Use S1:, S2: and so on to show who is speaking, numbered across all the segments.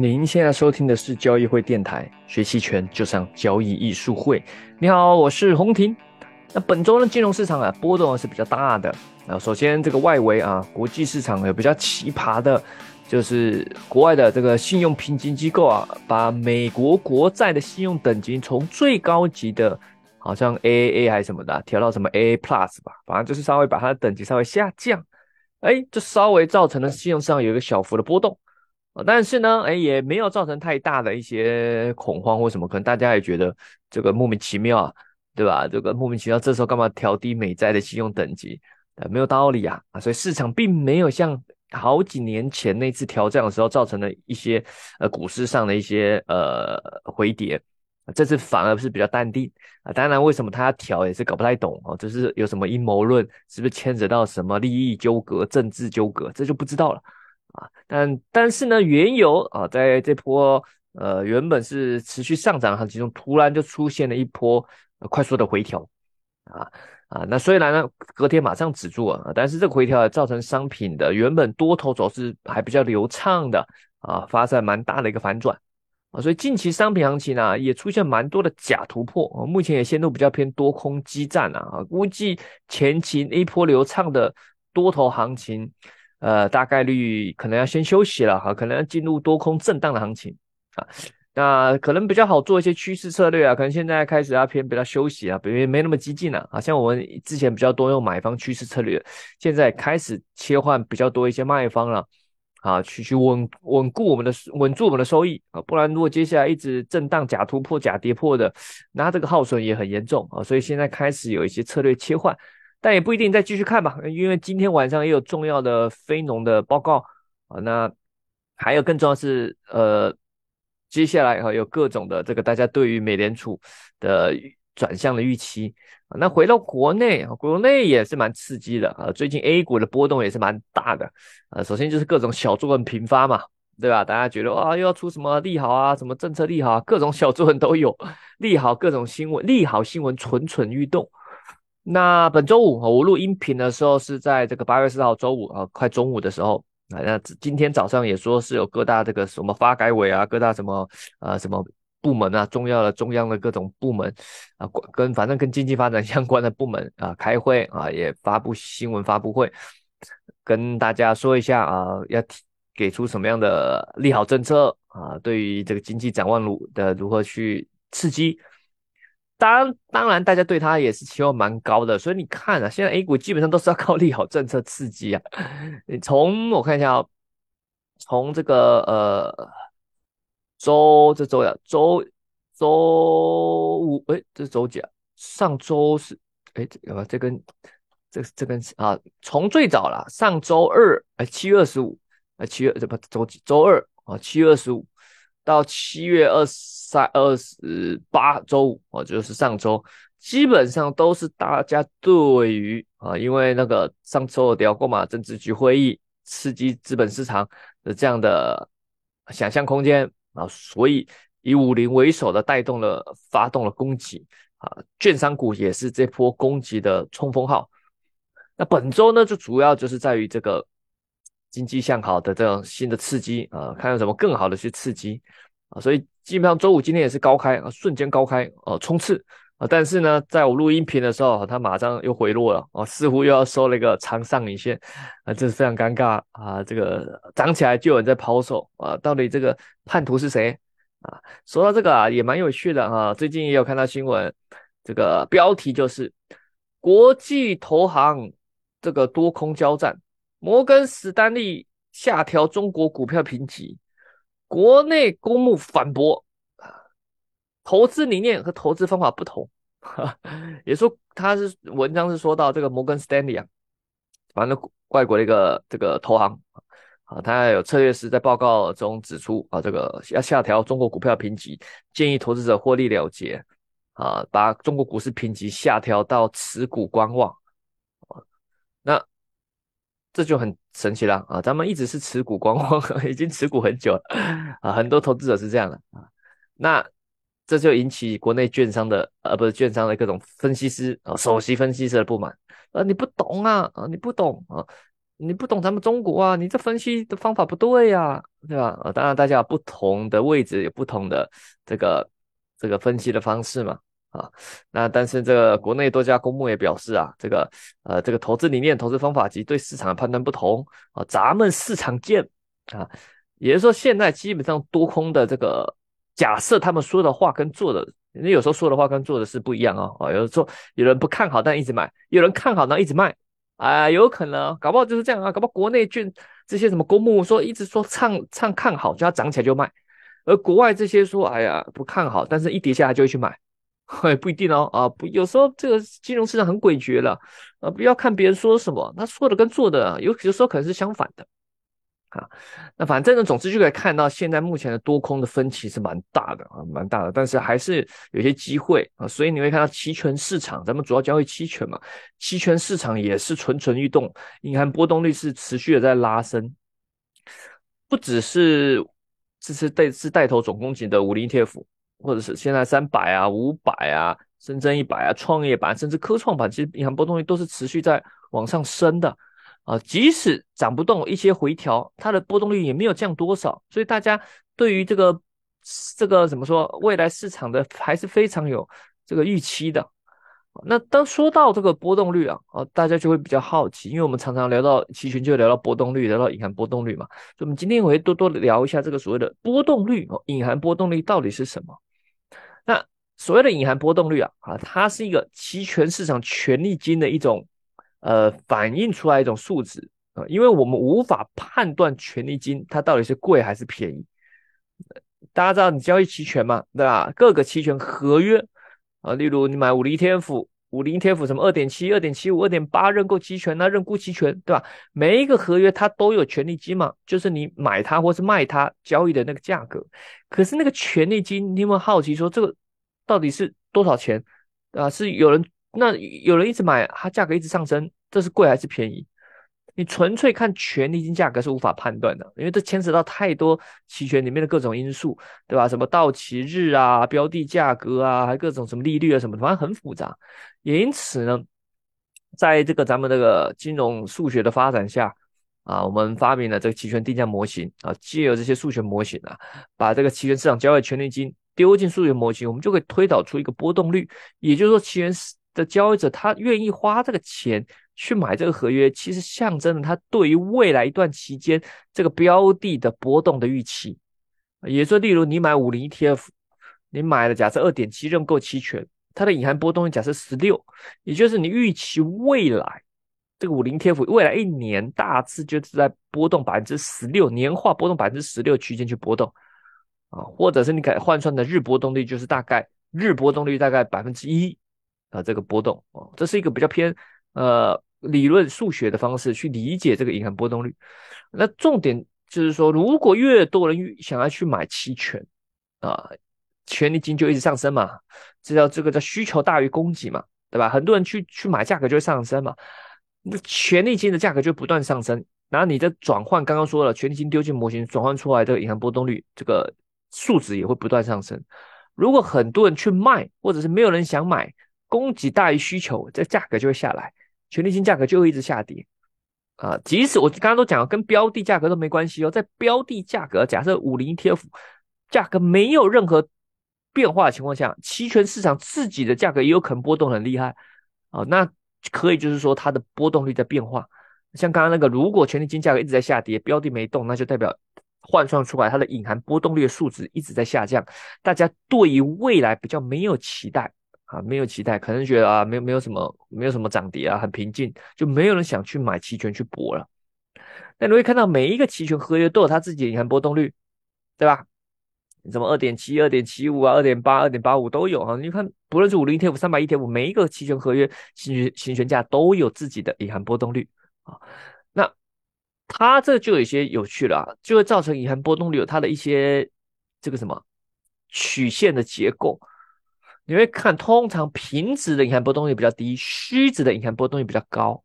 S1: 您现在收听的是交易会电台，学期权就上交易艺术会。你好，我是洪婷。那本周呢，金融市场啊波动是比较大的啊。首先，这个外围啊，国际市场有比较奇葩的，就是国外的这个信用评级机构啊，把美国国债的信用等级从最高级的，好像 AAA 还是什么的，调到什么 AA Plus 吧，反正就是稍微把它的等级稍微下降。哎，这稍微造成了信用上有一个小幅的波动。但是呢，哎，也没有造成太大的一些恐慌或什么，可能大家也觉得这个莫名其妙啊，对吧？这个莫名其妙，这时候干嘛调低美债的信用等级？呃，没有道理啊，啊，所以市场并没有像好几年前那次调降的时候造成的一些呃股市上的一些呃回跌，这次反而是比较淡定啊。当然，为什么他要调也是搞不太懂哦，就是有什么阴谋论，是不是牵扯到什么利益纠葛、政治纠葛，这就不知道了。啊，但但是呢，原油啊，在这波呃原本是持续上涨行情中，突然就出现了一波快速的回调，啊啊，那虽然呢隔天马上止住啊，但是这个回调造成商品的原本多头走势还比较流畅的啊，发生蛮大的一个反转啊，所以近期商品行情呢也出现蛮多的假突破啊，目前也陷入比较偏多空激战啊，估计前期一波流畅的多头行情。呃，大概率可能要先休息了哈，可能要进入多空震荡的行情啊。那可能比较好做一些趋势策略啊，可能现在开始要偏比较休息啊，比如没那么激进了啊。像我们之前比较多用买方趋势策略，现在开始切换比较多一些卖方了啊，去去稳稳固我们的稳住我们的收益啊。不然如果接下来一直震荡假突破假跌破的，那这个耗损也很严重啊。所以现在开始有一些策略切换。但也不一定再继续看吧，因为今天晚上也有重要的非农的报告啊。那还有更重要是，呃，接下来哈有各种的这个大家对于美联储的转向的预期啊。那回到国内，国内也是蛮刺激的啊。最近 A 股的波动也是蛮大的啊。首先就是各种小作文频发嘛，对吧？大家觉得啊又要出什么利好啊，什么政策利好啊，各种小作文都有利好，各种新闻利好新闻蠢蠢欲动。那本周五我录音频的时候是在这个八月四号周五啊，快中午的时候啊。那今天早上也说是有各大这个什么发改委啊，各大什么呃什么部门啊，重要的中央的各种部门啊，跟反正跟经济发展相关的部门啊开会啊，也发布新闻发布会，跟大家说一下啊，要给出什么样的利好政策啊，对于这个经济展望如的如何去刺激。当当然，大家对它也是期望蛮高的，所以你看啊，现在 A 股基本上都是要靠利好政策刺激啊。你从我看一下啊，从这个呃周这周呀，周周五哎，这是周几啊？上周是哎，这个这根这这根啊，从最早了上周二哎，七月二十五啊，七月这不周几？周二啊，七月二十五。到七月二十三、二十八周五，哦，就是上周，基本上都是大家对于啊，因为那个上周的聊过嘛，政治局会议刺激资本市场的这样的想象空间啊，所以以五零为首的带动了、发动了攻击啊，券商股也是这波攻击的冲锋号。那本周呢，就主要就是在于这个。经济向好的这种新的刺激啊，看有什么更好的去刺激啊，所以基本上周五今天也是高开啊，瞬间高开啊，冲刺啊，但是呢，在我录音频的时候，它马上又回落了啊，似乎又要收了一个长上影线啊，这是非常尴尬啊，这个涨起来就有人在抛售啊，到底这个叛徒是谁啊？说到这个啊，也蛮有趣的啊，最近也有看到新闻，这个标题就是国际投行这个多空交战。摩根史丹利下调中国股票评级，国内公募反驳啊，投资理念和投资方法不同，也说他是文章是说到这个摩根斯丹利啊，反正外国的一个这个投行啊，他有策略师在报告中指出啊，这个要下调中国股票评级，建议投资者获利了结啊，把中国股市评级下调到持股观望，这就很神奇了啊！咱们一直是持股观望，已经持股很久了啊，很多投资者是这样的啊。那这就引起国内券商的呃，不是券商的各种分析师啊，首席分析师的不满啊，你不懂啊啊，你不懂啊。你不懂咱们中国啊，你这分析的方法不对呀，对吧？啊，当然大家有不同的位置有不同的这个这个分析的方式嘛，啊，那但是这个国内多家公募也表示啊，这个呃这个投资理念、投资方法及对市场的判断不同啊，咱们市场见啊，也就是说现在基本上多空的这个假设，他们说的话跟做的，你有时候说的话跟做的是不一样啊，啊，有时候有人不看好但一直买，有人看好呢一直卖。啊，有可能，搞不好就是这样啊，搞不好国内券这些什么公募说一直说唱唱看好，就要涨起来就卖，而国外这些说哎呀不看好，但是一跌下来就会去买，嘿，不一定哦，啊，不，有时候这个金融市场很诡谲了，啊，不要看别人说什么，他说的跟做的有有时候可能是相反的。啊，那反正呢，总之就可以看到，现在目前的多空的分歧是蛮大的啊，蛮大的，但是还是有些机会啊，所以你会看到期权市场，咱们主要交易期权嘛，期权市场也是蠢蠢欲动，隐含波动率是持续的在拉升，不只是这是带是带头总攻击的五零 T F 或者是现在三百啊、五百啊、深圳一百啊、创业板甚至科创板，其实银行波动率都是持续在往上升的。啊，即使涨不动，一些回调，它的波动率也没有降多少，所以大家对于这个这个怎么说，未来市场的还是非常有这个预期的。那当说到这个波动率啊，哦，大家就会比较好奇，因为我们常常聊到期权，就聊到波动率，聊到隐含波动率嘛，所以我们今天我会多多聊一下这个所谓的波动率哦，隐含波动率到底是什么？那所谓的隐含波动率啊，啊，它是一个期权市场权利金的一种。呃，反映出来一种数值啊，因为我们无法判断权利金它到底是贵还是便宜。大家知道你交易期权嘛，对吧？各个期权合约啊，例如你买五零 ETF，五零 ETF 什么二点七、二点七五、二点八认购期权啊，认沽期权，对吧？每一个合约它都有权利金嘛，就是你买它或是卖它交易的那个价格。可是那个权利金，你有没有好奇说这个到底是多少钱啊？是有人？那有人一直买，它价格一直上升，这是贵还是便宜？你纯粹看权利金价格是无法判断的，因为这牵扯到太多期权里面的各种因素，对吧？什么到期日啊、标的价格啊，还各种什么利率啊什么，反正很复杂。也因此呢，在这个咱们这个金融数学的发展下啊，我们发明了这个期权定价模型啊，借由这些数学模型啊，把这个期权市场交易权利金丢进数学模型，我们就可以推导出一个波动率，也就是说期权。的交易者，他愿意花这个钱去买这个合约，其实象征了他对于未来一段期间这个标的的波动的预期。也说，例如你买五零 ETF，你买了假设二点七认购期权，它的隐含波动率假设十六，也就是你预期未来这个五零 ETF 未来一年大致就是在波动百分之十六，年化波动百分之十六区间去波动啊，或者是你改换算的日波动率，就是大概日波动率大概百分之一。啊，这个波动啊，这是一个比较偏呃理论数学的方式去理解这个银行波动率。那重点就是说，如果越多人想要去买期权啊，权利金就一直上升嘛，这叫这个叫需求大于供给嘛，对吧？很多人去去买，价格就会上升嘛，那权利金的价格就不断上升，然后你的转换刚刚说了，权利金丢进模型转换出来的银行波动率这个数值也会不断上升。如果很多人去卖，或者是没有人想买。供给大于需求，这价格就会下来，权利金价格就会一直下跌啊。即使我刚刚都讲了，跟标的价格都没关系哦，在标的价格假设五零 ETF 价格没有任何变化的情况下，期权市场自己的价格也有可能波动很厉害啊。那可以就是说它的波动率在变化。像刚刚那个，如果权利金价格一直在下跌，标的没动，那就代表换算出来它的隐含波动率的数值一直在下降。大家对于未来比较没有期待。啊，没有期待，可能觉得啊，没有没有什么，没有什么涨跌啊，很平静，就没有人想去买期权去搏了。那你会看到每一个期权合约都有它自己的隐含波动率，对吧？什么二点七、二点七五啊、二点八、二点八五都有啊。你看，不论是五零 ETF、三百 ETF，每一个期权合约行权行权价都有自己的隐含波动率啊。那它这就有些有趣了，就会造成隐含波动率有它的一些这个什么曲线的结构。你会看，通常平值的隐含波动率比较低，虚值的隐含波动率比较高。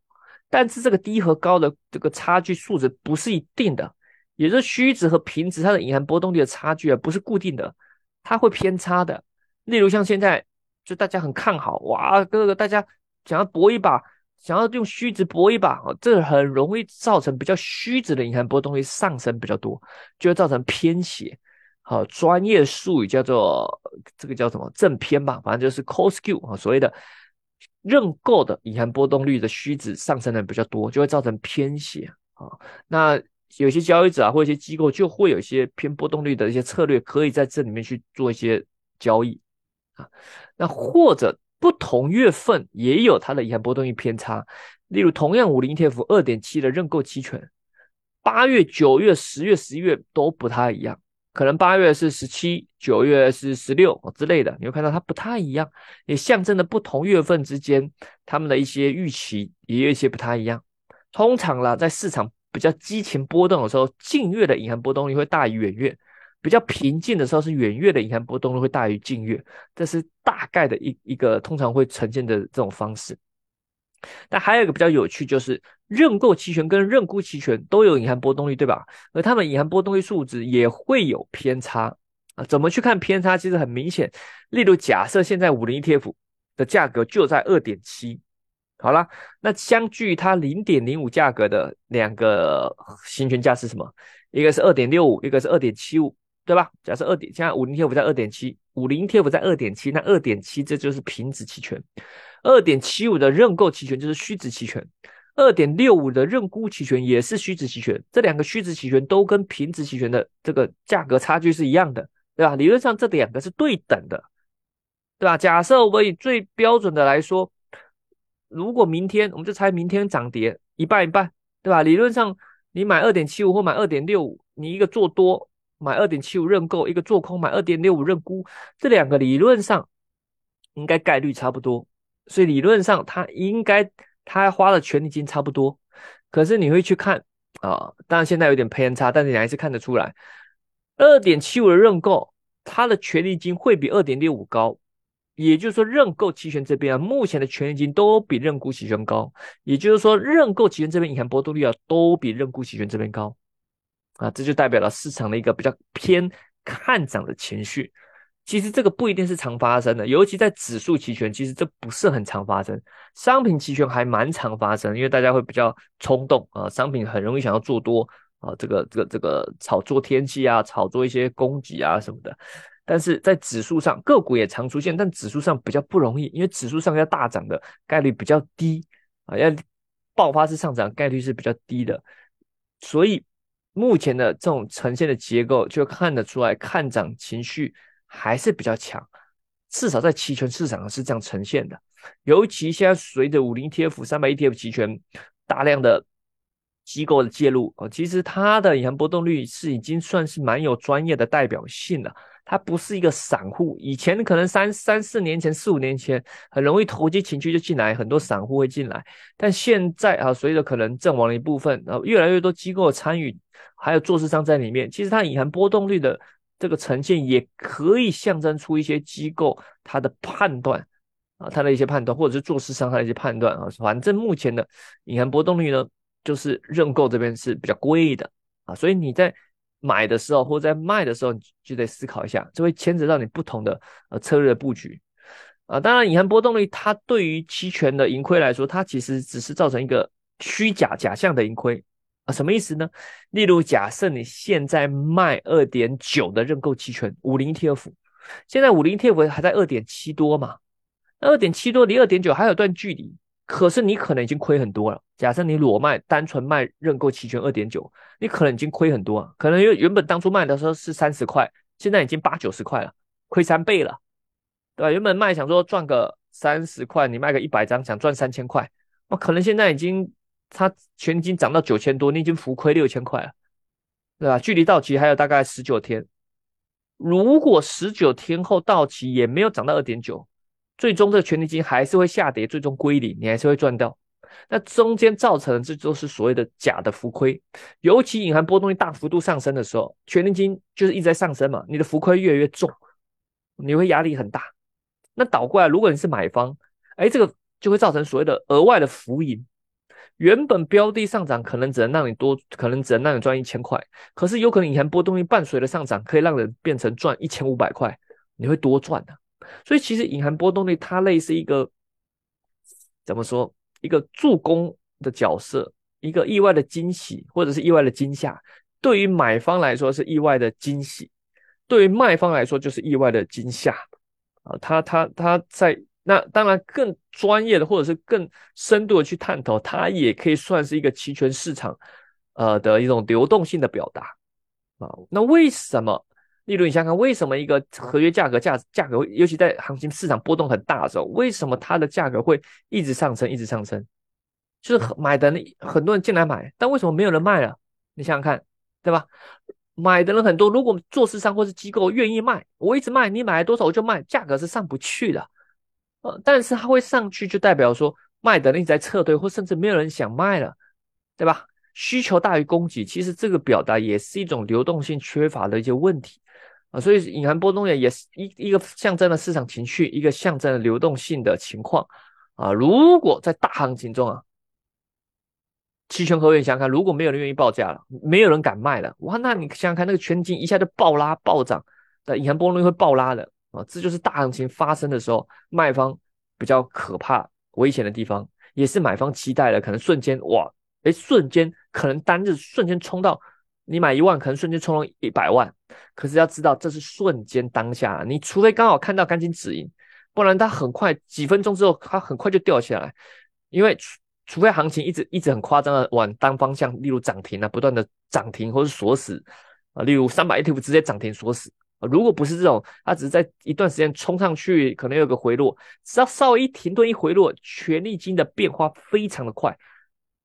S1: 但是这个低和高的这个差距数值不是一定的，也就是虚值和平值它的隐含波动率的差距啊不是固定的，它会偏差的。例如像现在就大家很看好，哇，哥哥大家想要搏一把，想要用虚值搏一把，这很容易造成比较虚值的隐含波动率上升比较多，就会造成偏斜。好，专业术语叫做这个叫什么正偏吧，反正就是 cos Q 啊，所谓的认购的隐含波动率的虚值上升的比较多，就会造成偏斜啊。那有些交易者啊，或一些机构就会有一些偏波动率的一些策略，可以在这里面去做一些交易啊。那或者不同月份也有它的隐含波动率偏差，例如同样五零 ETF 二点七的认购期权，八月、九月、十月、十一月都不太一样，可能八月是十七，九月是十六之类的，你会看到它不太一样，也象征的不同月份之间他们的一些预期也有一些不太一样。通常啦，在市场。比较激情波动的时候，近月的隐含波动率会大于远月；比较平静的时候，是远月的隐含波动率会大于近月。这是大概的一一个通常会呈现的这种方式。但还有一个比较有趣，就是认购期权跟认沽期权都有隐含波动率，对吧？而它们隐含波动率数值也会有偏差啊。怎么去看偏差？其实很明显。例如，假设现在五零 ETF 的价格就在二点七。好了，那相距它零点零五价格的两个行权价是什么？一个是二点六五，一个是二点七五，对吧？假设二点，现在五零 TF 在二点七，五零 TF 在二点七，那二点七这就是平值期权，二点七五的认购期权就是虚值期权，二点六五的认沽期权也是虚值期权，这两个虚值期权都跟平值期权的这个价格差距是一样的，对吧？理论上这两个是对等的，对吧？假设我以最标准的来说。如果明天我们就猜明天涨跌一半一半，对吧？理论上你买二点七五或买二点六五，你一个做多买二点七五认购，一个做空买二点六五认沽，这两个理论上应该概率差不多，所以理论上他应该他花的权利金差不多。可是你会去看啊，当然现在有点偏差，但是你还是看得出来，二点七五的认购，它的权利金会比二点六五高。也就是说，认购期权这边啊，目前的权利金都比认沽期权高。也就是说，认购期权这边隐含波动率啊，都比认沽期权这边高啊，这就代表了市场的一个比较偏看涨的情绪。其实这个不一定是常发生的，尤其在指数期权，其实这不是很常发生。商品期权还蛮常发生，因为大家会比较冲动啊，商品很容易想要做多啊，这个这个这个炒作天气啊，炒作一些供给啊什么的。但是在指数上，个股也常出现，但指数上比较不容易，因为指数上要大涨的概率比较低啊，要爆发式上涨概率是比较低的，所以目前的这种呈现的结构就看得出来，看涨情绪还是比较强，至少在期权市场上是这样呈现的。尤其现在随着五零 TF、三百 ETF 期权大量的机构的介入哦，其实它的隐含波动率是已经算是蛮有专业的代表性了。它不是一个散户，以前可能三三四年前、四五年前很容易投机情绪就进来，很多散户会进来。但现在啊，随着可能阵亡的一部分，啊越来越多机构参与，还有做市商在里面，其实它隐含波动率的这个呈现，也可以象征出一些机构它的判断啊，它的一些判断，或者是做市商它的一些判断啊。反正目前的隐含波动率呢，就是认购这边是比较贵的啊，所以你在。买的时候或者在卖的时候，就得思考一下，这会牵扯到你不同的呃策略的布局啊。当然，隐含波动率它对于期权的盈亏来说，它其实只是造成一个虚假假象的盈亏啊。什么意思呢？例如，假设你现在卖二点九的认购期权五零 TF，现在五零 TF 还在二点七多嘛？二点七多离二点九还有段距离。可是你可能已经亏很多了。假设你裸卖，单纯卖认购期权二点九，你可能已经亏很多。可能因为原本当初卖的时候是三十块，现在已经八九十块了，亏三倍了，对吧？原本卖想说赚个三十块，你卖个一百张想赚三千块，那可能现在已经它全金涨到九千多，你已经浮亏六千块了，对吧？距离到期还有大概十九天，如果十九天后到期也没有涨到二点九。最终这个权利金还是会下跌，最终归零，你还是会赚到。那中间造成的这就是所谓的假的浮亏，尤其隐含波动率大幅度上升的时候，权利金就是一直在上升嘛，你的浮亏越来越重，你会压力很大。那倒过来，如果你是买方，哎，这个就会造成所谓的额外的浮盈。原本标的上涨可能只能让你多，可能只能让你赚一千块，可是有可能隐含波动率伴随的上涨，可以让人变成赚一千五百块，你会多赚的。所以其实隐含波动率它类似一个怎么说一个助攻的角色，一个意外的惊喜或者是意外的惊吓，对于买方来说是意外的惊喜，对于卖方来说就是意外的惊吓啊。他他他在那当然更专业的或者是更深度的去探讨，它也可以算是一个期权市场呃的一种流动性的表达啊。那为什么？例如，你想想看，为什么一个合约价格价价格，尤其在行情市场波动很大的时候，为什么它的价格会一直上升，一直上升？就是买的人很多人进来买，但为什么没有人卖了？你想想看，对吧？买的人很多，如果做市商或是机构愿意卖，我一直卖，你买了多少我就卖，价格是上不去的。呃，但是它会上去，就代表说卖的人一直在撤退，或甚至没有人想卖了，对吧？需求大于供给，其实这个表达也是一种流动性缺乏的一些问题。啊，所以隐含波动也也是一一个象征了市场情绪，一个象征了流动性的情况啊。如果在大行情中啊，期权合约想想看，如果没有人愿意报价了，没有人敢卖了，哇，那你想想看，那个全金一下就爆拉暴涨，那隐含波动率会爆拉的啊。这就是大行情发生的时候，卖方比较可怕、危险的地方，也是买方期待的，可能瞬间哇，哎，瞬间可能单日瞬间冲到。你买一万，可能瞬间冲到一百万，可是要知道这是瞬间当下，你除非刚好看到赶紧止盈，不然它很快几分钟之后，它很快就掉下来。因为除除非行情一直一直很夸张的往单方向，例如涨停啊，不断的涨停或是锁死啊，例如三百 ETF 直接涨停锁死，如果不是这种，它只是在一段时间冲上去，可能有个回落，只要稍微一停顿一回落，权利金的变化非常的快，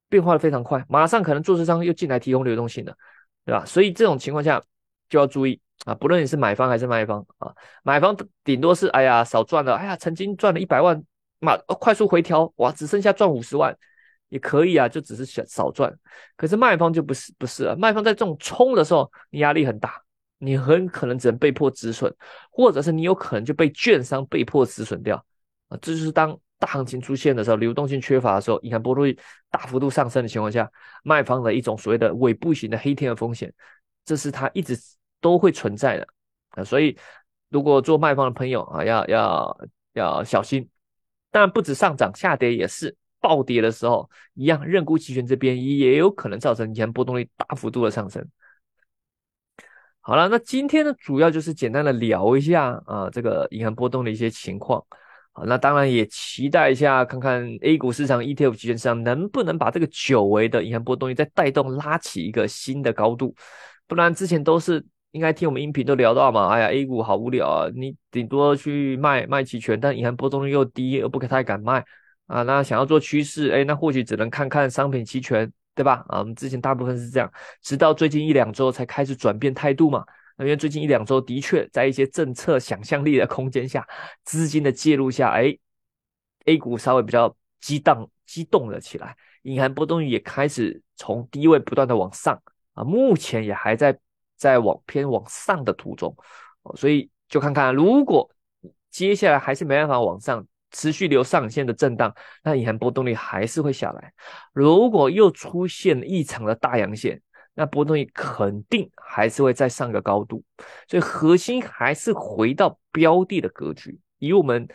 S1: 变化的非常快，马上可能做市商又进来提供流动性的。对吧？所以这种情况下就要注意啊，不论你是买方还是卖方啊，买方顶多是哎呀少赚了，哎呀曾经赚了一百万，马快速回调，哇，只剩下赚五十万也可以啊，就只是少少赚。可是卖方就不是不是了，卖方在这种冲的时候，你压力很大，你很可能只能被迫止损，或者是你有可能就被券商被迫止损掉啊。这就是当大行情出现的时候，流动性缺乏的时候，银行波动率大幅度上升的情况下，卖方的一种所谓的尾部型的黑天鹅风险，这是它一直都会存在的啊。所以，如果做卖方的朋友啊，要要要小心。当然，不止上涨，下跌也是暴跌的时候一样，认沽期权这边也有可能造成银行波动率大幅度的上升。好了，那今天呢，主要就是简单的聊一下啊，这个银行波动的一些情况。好那当然也期待一下，看看 A 股市场 ETF 期权市场能不能把这个久违的银行波动率再带动拉起一个新的高度，不然之前都是应该听我们音频都聊到嘛，哎呀 A 股好无聊啊，你顶多去卖卖期权，但银行波动率又低，又不太敢卖啊。那想要做趋势，哎，那或许只能看看商品期权，对吧？啊，我们之前大部分是这样，直到最近一两周才开始转变态度嘛。因为最近一两周的确在一些政策想象力的空间下，资金的介入下，哎，A 股稍微比较激荡、激动了起来，隐含波动率也开始从低位不断的往上啊，目前也还在在往偏往上的途中，所以就看看如果接下来还是没办法往上持续留上线的震荡，那隐含波动率还是会下来。如果又出现异常的大阳线。那波动率肯定还是会再上个高度，所以核心还是回到标的的格局。以我们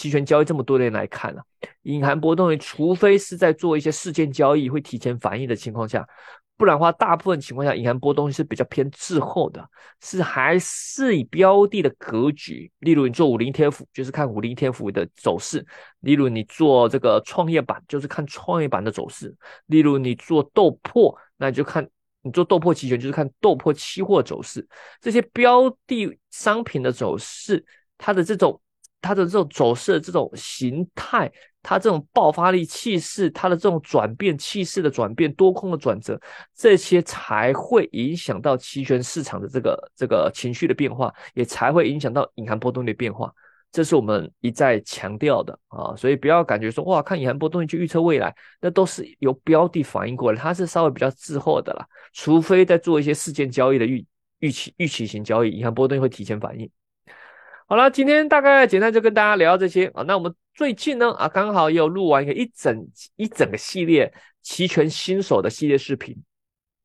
S1: 期权交易这么多年来看啊，隐含波动率，除非是在做一些事件交易会提前反应的情况下，不然的话，大部分情况下隐含波动率是比较偏滞后的，是还是以标的的格局。例如你做五零天府，就是看五零天府的走势；例如你做这个创业板，就是看创业板的走势；例如你做豆粕，那就看。你做豆粕期权就是看豆粕期货走势，这些标的商品的走势，它的这种它的这种走势的这种形态，它这种爆发力气势，它的这种转变气势的转变，多空的转折，这些才会影响到期权市场的这个这个情绪的变化，也才会影响到隐含波动率的变化。这是我们一再强调的啊，所以不要感觉说哇，看隐含波动率去预测未来，那都是由标的反应过来，它是稍微比较滞后的啦。除非在做一些事件交易的预预期预期型交易，隐含波动率会提前反应。好了，今天大概简单就跟大家聊这些啊。那我们最近呢啊，刚好又录完一个一整一整个系列期权新手的系列视频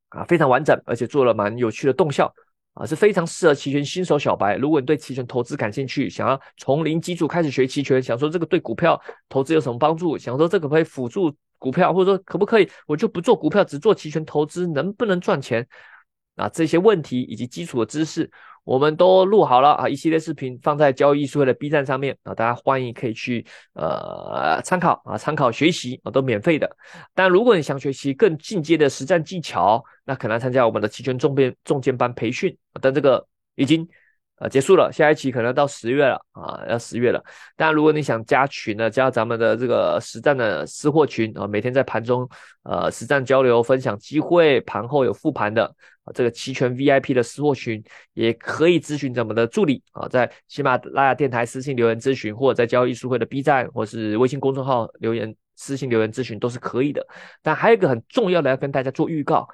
S1: 啊，非常完整，而且做了蛮有趣的动效。啊，是非常适合期权新手小白。如果你对期权投资感兴趣，想要从零基础开始学期权，想说这个对股票投资有什么帮助，想说这个可以辅助股票，或者说可不可以我就不做股票，只做期权投资，能不能赚钱？啊，这些问题以及基础的知识。我们都录好了啊，一系列视频放在交易艺术会的 B 站上面啊，大家欢迎可以去呃参考啊，参考学习啊，都免费的。但如果你想学习更进阶的实战技巧，那可能参加我们的期权重编重建班培训，但这个已经。呃，结束了，下一期可能到十月了啊，要十月了。但，如果你想加群呢，加咱们的这个实战的私货群啊，每天在盘中呃实战交流分享机会，盘后有复盘的啊，这个期权 VIP 的私货群也可以咨询咱们的助理啊，在喜马拉雅电台私信留言咨询，或者在交易书会的 B 站或是微信公众号留言私信留言咨询都是可以的。但还有一个很重要的要跟大家做预告。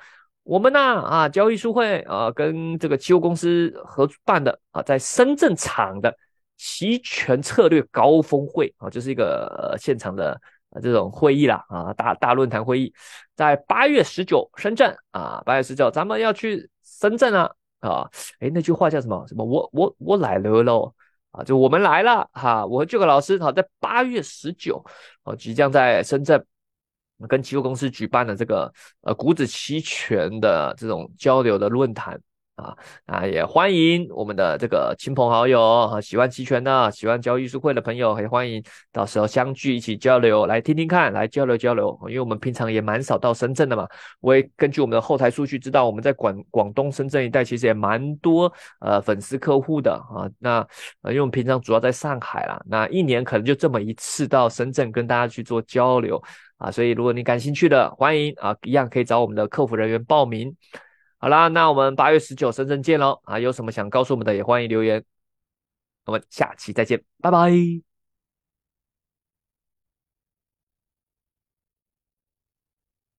S1: 我们呢啊，交易书会啊，跟这个期货公司合办的啊，在深圳场的期权策略高峰会啊，就是一个现场的这种会议啦啊，大大论坛会议，在八月十九深圳啊，八月十九咱们要去深圳啊啊，哎，那句话叫什么？什么？我我我来了喽啊，就我们来了哈，我和这个老师好在八月十九哦，即将在深圳。跟期货公司举办的这个呃股指期权的这种交流的论坛啊啊，也欢迎我们的这个亲朋好友啊，喜欢期权的、喜欢交易书会的朋友，也欢迎到时候相聚一起交流，来听听看，来交流交流。因为我们平常也蛮少到深圳的嘛，我也根据我们的后台数据知道，我们在广广东深圳一带其实也蛮多呃粉丝客户的啊。那，因为我们平常主要在上海啦，那一年可能就这么一次到深圳跟大家去做交流。啊，所以如果你感兴趣的，欢迎啊，一样可以找我们的客服人员报名。好啦，那我们八月十九深圳见喽！啊，有什么想告诉我们的，也欢迎留言。我们下期再见，拜拜。